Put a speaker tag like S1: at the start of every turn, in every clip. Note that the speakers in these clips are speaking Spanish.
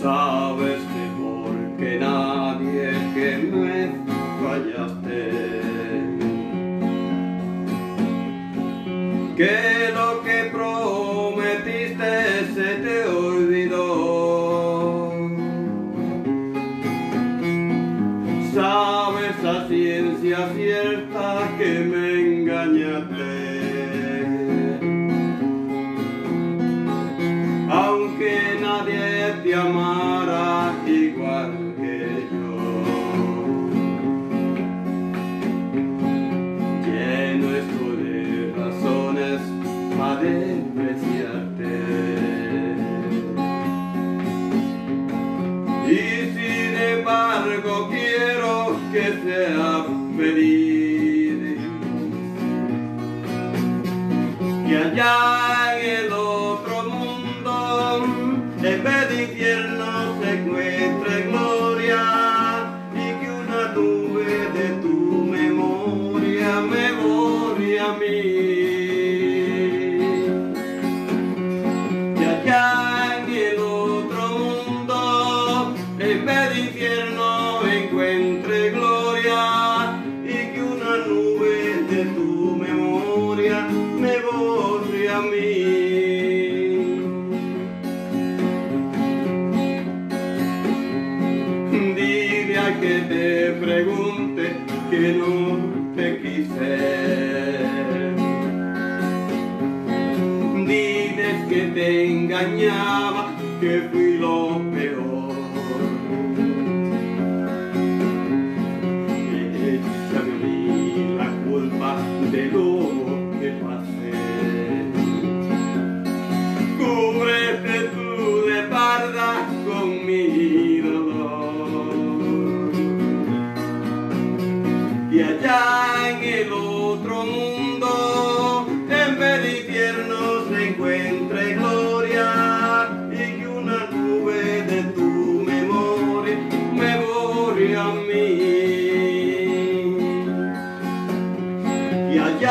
S1: Sabes mejor que nadie que me fallaste. Que lo que prometiste se te olvidó. Sabes a ciencia cierta que me engañaste. Para despreciarte. Y sin embargo quiero que sea feliz. Que allá que no te quise. Diles que te engañaba, que fui lo peor. Échame a mí la culpa de lo que pasé. Cúbrete tú de parda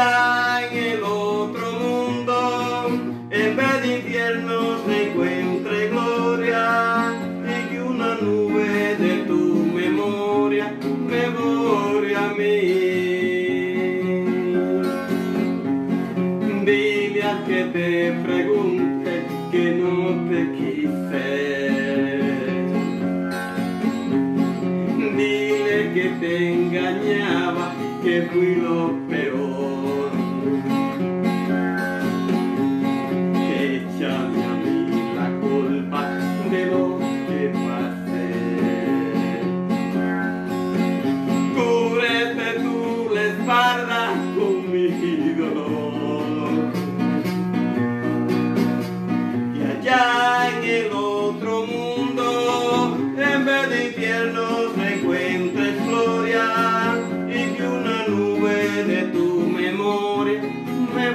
S1: en el otro mundo, en vez de infierno se encuentre gloria y que una nube de tu memoria me borre a mí. Dile a que te pregunte que no te quise. Dile que te engañaba, que fui lo peor.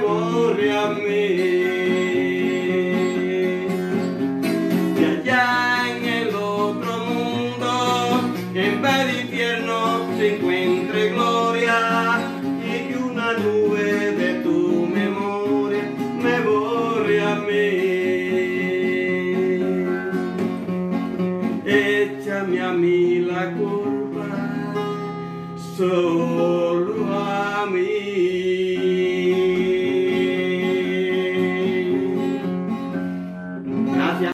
S1: Borre a mí. Y allá en el otro mundo, en vez de infierno se encuentre gloria y que una nube de tu memoria me borre a mí. Échame a mí la culpa, solo a mí.